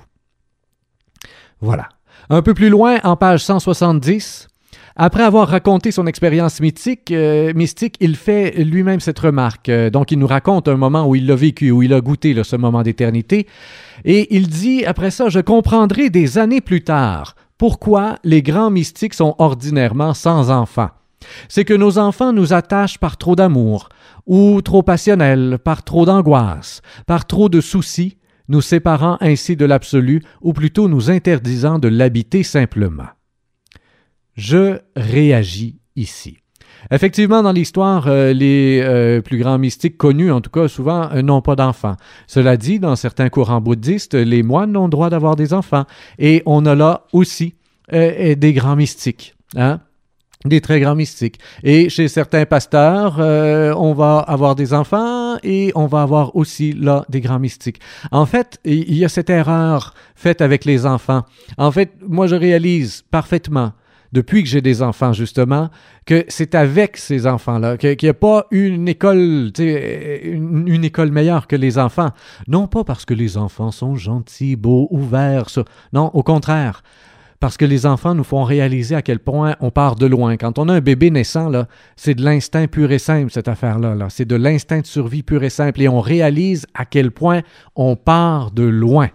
Speaker 1: Voilà. Un peu plus loin, en page 170, après avoir raconté son expérience mythique, euh, mystique, il fait lui-même cette remarque. Euh, donc, il nous raconte un moment où il l'a vécu, où il a goûté ce moment d'éternité. Et il dit, après ça, je comprendrai des années plus tard pourquoi les grands mystiques sont ordinairement sans enfants. C'est que nos enfants nous attachent par trop d'amour, ou trop passionnels, par trop d'angoisse, par trop de soucis, nous séparant ainsi de l'absolu, ou plutôt nous interdisant de l'habiter simplement je réagis ici. Effectivement, dans l'histoire, euh, les euh, plus grands mystiques connus, en tout cas souvent, euh, n'ont pas d'enfants. Cela dit, dans certains courants bouddhistes, les moines ont le droit d'avoir des enfants. Et on a là aussi des grands mystiques. Hein? des très grands mystiques. Et chez certains pasteurs, on va avoir des enfants et on va avoir aussi là des grands mystiques. En fait, il y a cette erreur faite avec les enfants. En fait, moi je réalise parfaitement depuis que j'ai des enfants, justement, que c'est avec ces enfants-là, qu'il n'y a pas une école, une, une, école meilleure que les enfants. Non pas parce que les enfants sont gentils, beaux, ouverts, non, au contraire. Parce que les enfants nous font réaliser à quel point on part de loin. Quand on a un bébé naissant, là, c'est de l'instinct pur et simple, cette affaire-là. -là, c'est de l'instinct de survie pur et simple. Et on réalise à quel point on part de loin.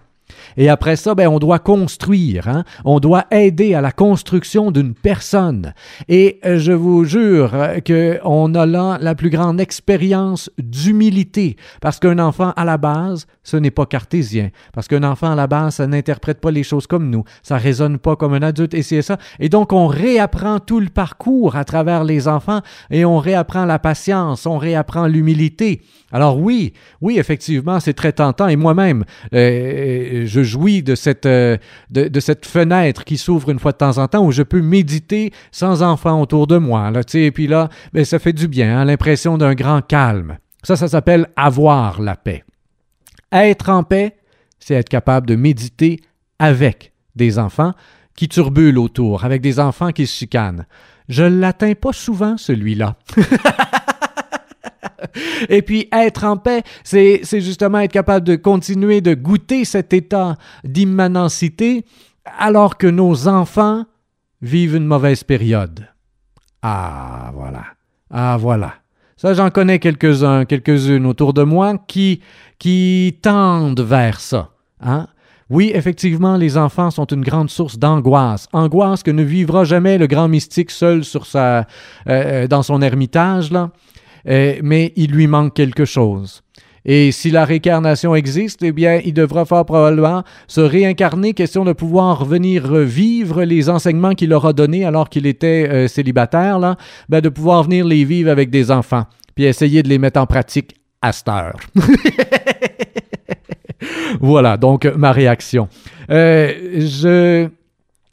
Speaker 1: Et après ça, ben, on doit construire, hein? on doit aider à la construction d'une personne. Et euh, je vous jure euh, qu'on a là la plus grande expérience d'humilité, parce qu'un enfant à la base, ce n'est pas cartésien, parce qu'un enfant à la base, ça n'interprète pas les choses comme nous, ça raisonne pas comme un adulte, et c'est ça. Et donc, on réapprend tout le parcours à travers les enfants, et on réapprend la patience, on réapprend l'humilité. Alors oui, oui, effectivement, c'est très tentant, et moi-même, euh, je jouis de cette, euh, de, cette fenêtre qui s'ouvre une fois de temps en temps où je peux méditer sans enfants autour de moi. Là, et puis là, ben, ça fait du bien, hein, l'impression d'un grand calme. Ça, ça s'appelle avoir la paix. Être en paix, c'est être capable de méditer avec des enfants qui turbulent autour, avec des enfants qui se chicanent. Je ne l'atteins pas souvent, celui-là. *laughs* *laughs* Et puis être en paix, c'est justement être capable de continuer de goûter cet état d'immanencité alors que nos enfants vivent une mauvaise période. Ah, voilà. Ah, voilà. Ça, j'en connais quelques-uns, quelques-unes autour de moi qui, qui tendent vers ça. Hein? Oui, effectivement, les enfants sont une grande source d'angoisse. Angoisse que ne vivra jamais le grand mystique seul sur sa, euh, euh, dans son ermitage, là. Euh, mais il lui manque quelque chose. Et si la réincarnation existe, eh bien, il devra fort probablement se réincarner, question de pouvoir venir vivre les enseignements qu'il aura donnés alors qu'il était euh, célibataire, là, ben, de pouvoir venir les vivre avec des enfants, puis essayer de les mettre en pratique à cette heure. *laughs* voilà, donc ma réaction. Euh, je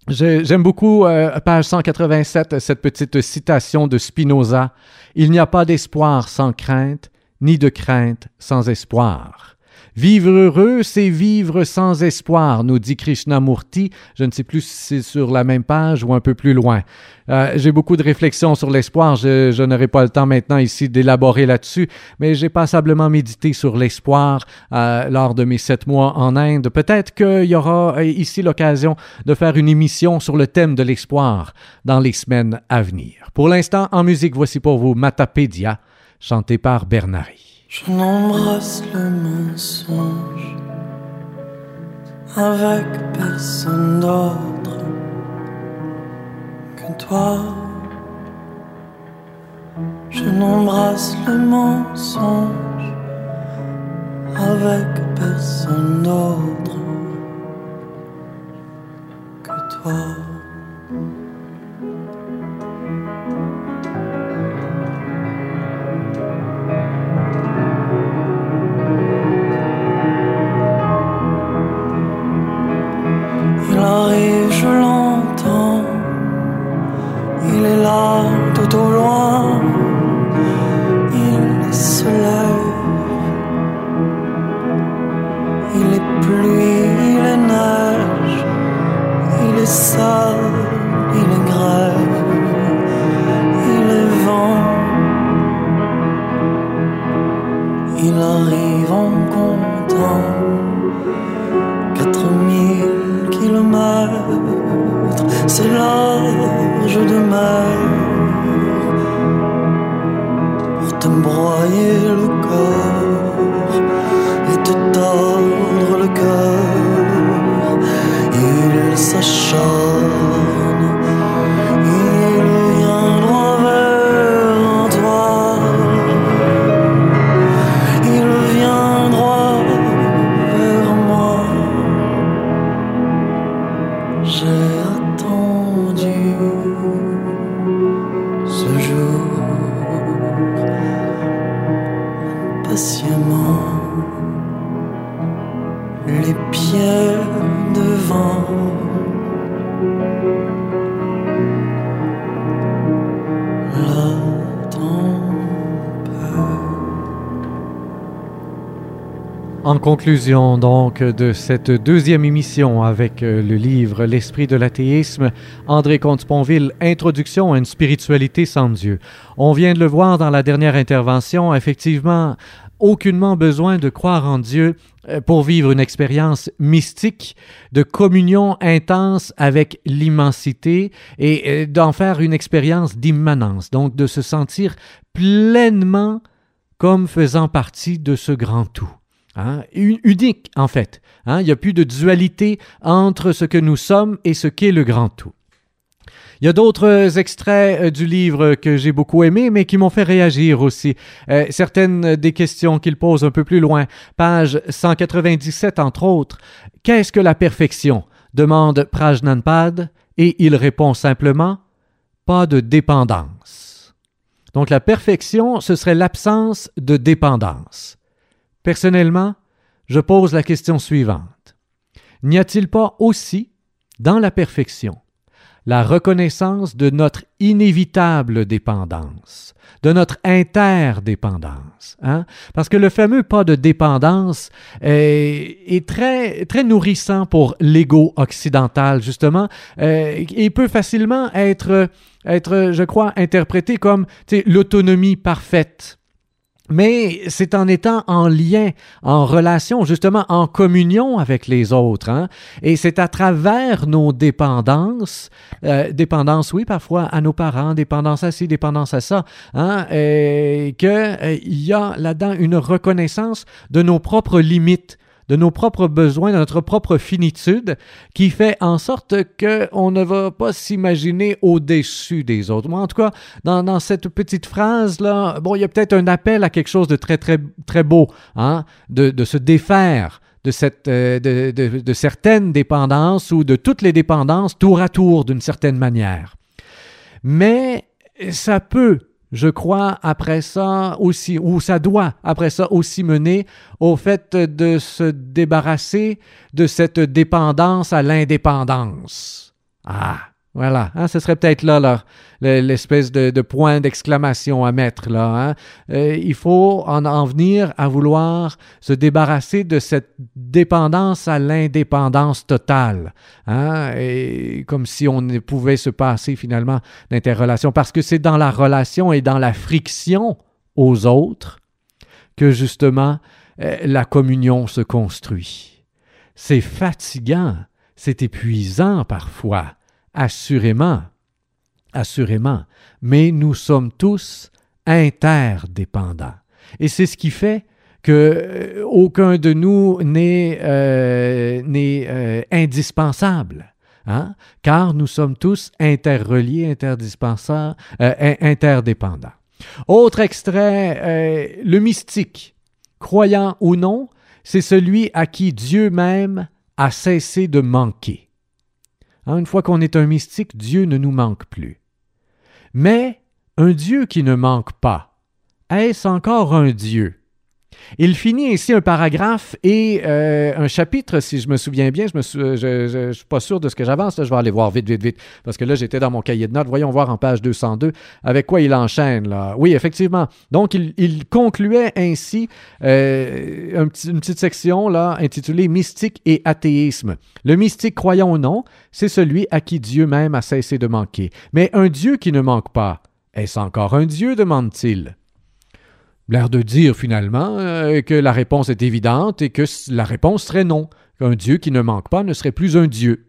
Speaker 1: J'aime beaucoup, page 187, cette petite citation de Spinoza. Il n'y a pas d'espoir sans crainte, ni de crainte sans espoir. Vivre heureux, c'est vivre sans espoir, nous dit Krishnamurti. Je ne sais plus si c'est sur la même page ou un peu plus loin. Euh, j'ai beaucoup de réflexions sur l'espoir. Je, n'aurai pas le temps maintenant ici d'élaborer là-dessus, mais j'ai passablement médité sur l'espoir euh, lors de mes sept mois en Inde. Peut-être qu'il y aura euh, ici l'occasion de faire une émission sur le thème de l'espoir dans les semaines à venir. Pour l'instant, en musique, voici pour vous Matapédia, chanté par Bernari.
Speaker 4: Je n'embrasse le mensonge avec personne d'autre que toi. Je n'embrasse le mensonge avec personne d'autre que toi.
Speaker 1: Conclusion donc de cette deuxième émission avec euh, le livre L'esprit de l'athéisme, André Comte-Sponville, Introduction à une spiritualité sans Dieu. On vient de le voir dans la dernière intervention, effectivement, aucunement besoin de croire en Dieu euh, pour vivre une expérience mystique de communion intense avec l'immensité et euh, d'en faire une expérience d'immanence, donc de se sentir pleinement comme faisant partie de ce grand tout. Hein, unique en fait. Hein, il n'y a plus de dualité entre ce que nous sommes et ce qu'est le grand tout. Il y a d'autres extraits euh, du livre que j'ai beaucoup aimés, mais qui m'ont fait réagir aussi. Euh, certaines des questions qu'il pose un peu plus loin. Page 197, entre autres. Qu'est-ce que la perfection? demande Prajnanpad, et il répond simplement pas de dépendance. Donc la perfection, ce serait l'absence de dépendance. Personnellement, je pose la question suivante. N'y a-t-il pas aussi, dans la perfection, la reconnaissance de notre inévitable dépendance, de notre interdépendance. Hein? Parce que le fameux pas de dépendance est, très, très nourrissant pour l'ego occidental, justement, euh, et peut facilement être, être, je crois, interprété comme l'autonomie parfaite mais c'est en étant en lien, en relation, justement en communion avec les autres. Hein? Et c'est à travers nos dépendances, euh, dépendances, oui, parfois à nos parents, dépendance à ci, dépendance à ça, hein, qu'il euh, y a là-dedans une reconnaissance de nos propres limites de nos propres besoins, de notre propre finitude, qui fait en sorte qu'on ne va pas s'imaginer au-dessus des autres. Moi, en tout cas, dans, cette petite phrase-là, bon, il y a peut-être un appel à quelque chose de très, très, très beau, hein, de, se défaire de, cette, euh, de, de, certaines dépendances ou de toutes les dépendances tour à tour d'une certaine manière. Mais ça peut je crois, après ça aussi, ou ça doit, après ça aussi mener au fait de se débarrasser de cette dépendance à l'indépendance. Ah, voilà, hein, ce serait peut-être là, l'espèce de, point d'exclamation à mettre là. Hein. Euh, il faut en, en venir à vouloir se débarrasser de cette dépendance à l'indépendance totale, hein, comme si on ne pouvait se passer finalement d'interrelation, parce que c'est dans la relation et dans la friction aux autres que justement euh, la communion se construit. C'est fatigant, c'est épuisant parfois Assurément, assurément, mais nous sommes tous interdépendants. Et c'est ce qui fait que euh, aucun de nous n'est euh, euh, indispensable. Hein? Car nous sommes tous interreliés, interdispensables, interdépendants. Autre extrait, le mystique, croyant ou non, c'est celui à qui Dieu même a cessé de manquer. Hein, une fois qu'on est un mystique, Dieu ne nous manque plus. Mais un Dieu qui ne manque pas, est-ce encore un Dieu? Il finit ainsi un paragraphe et euh, un chapitre, si je me souviens bien. Je ne suis pas sûr de ce que j'avance. Je vais aller voir vite, vite, vite. Parce que là, j'étais dans mon cahier de notes. Voyons voir en page 202 avec quoi il enchaîne. Là. Oui, effectivement. Donc, il, concluait ainsi euh, une petite section là, intitulée Mystique et athéisme. Le mystique, croyant ou non, c'est celui à qui Dieu même a cessé de manquer. Mais un Dieu qui ne manque pas, est-ce encore un Dieu? demande-t-il l'air de dire finalement euh, que la réponse est évidente et que la réponse serait non, qu'un Dieu qui ne manque pas ne serait plus un Dieu.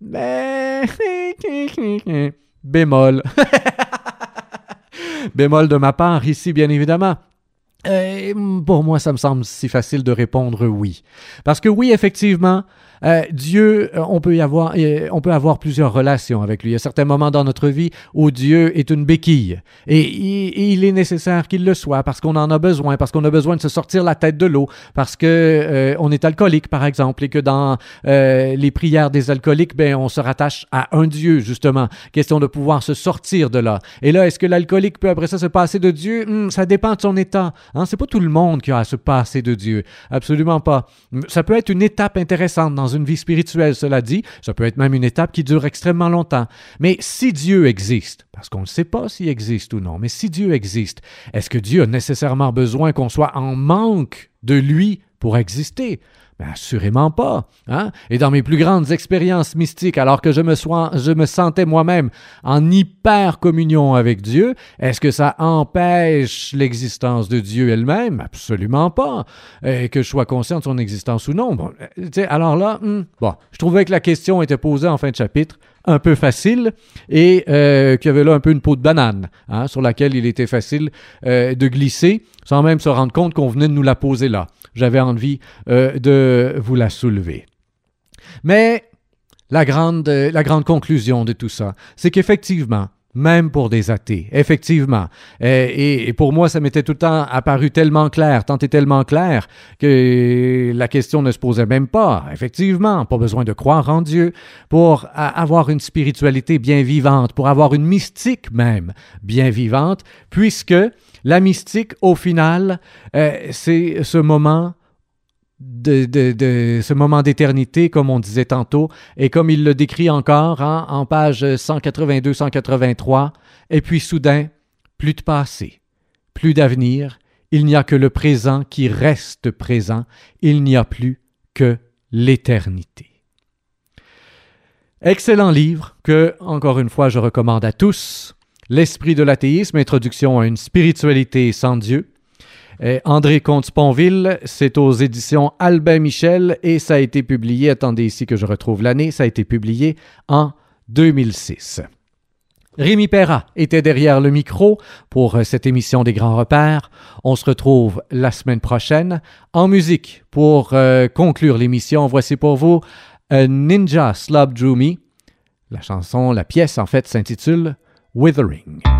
Speaker 1: Mais... *laughs* Bémol. *laughs* Bémol de ma part ici, bien évidemment. Euh, pour moi, ça me semble si facile de répondre oui. Parce que oui, effectivement, euh, Dieu, euh, on peut avoir, euh, plusieurs relations avec lui. Il y a certains moments dans notre vie où Dieu est une béquille et, il est nécessaire qu'il le soit parce qu'on en a besoin, parce qu'on a besoin de se sortir la tête de l'eau, parce que on est alcoolique par exemple et que dans les prières des alcooliques, ben on se rattache à un Dieu justement. Question de pouvoir se sortir de là. Et là, est-ce que l'alcoolique peut après ça se passer de Dieu? Hmm, Ça dépend de son état. Hein? C'est pas tout le monde qui a à se passer de Dieu. Absolument pas. Ça peut être une étape intéressante dans une vie spirituelle, cela dit. Ça peut être même une étape qui dure extrêmement longtemps. Mais si Dieu existe, parce qu'on ne sait pas s'il existe ou non, mais si Dieu existe, est-ce que Dieu a nécessairement besoin qu'on soit en manque de lui pour exister? Ben assurément pas. Hein? Et dans mes plus grandes expériences mystiques, alors que je me, sentais moi-même en hyper communion avec Dieu, est-ce que ça empêche l'existence de Dieu elle-même? Absolument pas. Et que je sois conscient de son existence ou non. Bon, euh, alors là, hmm, bon, je trouvais que la question était posée en fin de chapitre un peu facile et euh, qu'il y avait là un peu une peau de banane hein, sur laquelle il était facile euh, de glisser sans même se rendre compte qu'on venait de nous la poser là. J'avais envie euh, de vous la soulever. Mais la grande, la grande conclusion de tout ça, c'est qu'effectivement, même pour des athées, effectivement. Et, pour moi, ça m'était tout le temps apparu tellement clair, tant et tellement clair, que la question ne se posait même pas. Effectivement, pas besoin de croire en Dieu pour avoir une spiritualité bien vivante, pour avoir une mystique même bien vivante, puisque la mystique, au final, euh, c'est ce moment de, ce moment d'éternité, comme on disait tantôt, et comme il le décrit encore hein, en page 182-183, et puis soudain, plus de passé, plus d'avenir, il n'y a que le présent qui reste présent, il n'y a plus que l'éternité. Excellent livre que, encore une fois, je recommande à tous. L'esprit de l'athéisme, introduction à une spiritualité sans Dieu, André Comte-Sponville, c'est aux éditions Albin Michel et ça a été publié, attendez ici que je retrouve l'année, ça a été publié en 2006. Rémi Perra était derrière le micro pour euh, cette émission des grands repères. On se retrouve la semaine prochaine en musique pour euh, conclure l'émission. Voici pour vous Ninja Slub Drew Me. La chanson, la pièce en fait s'intitule Withering.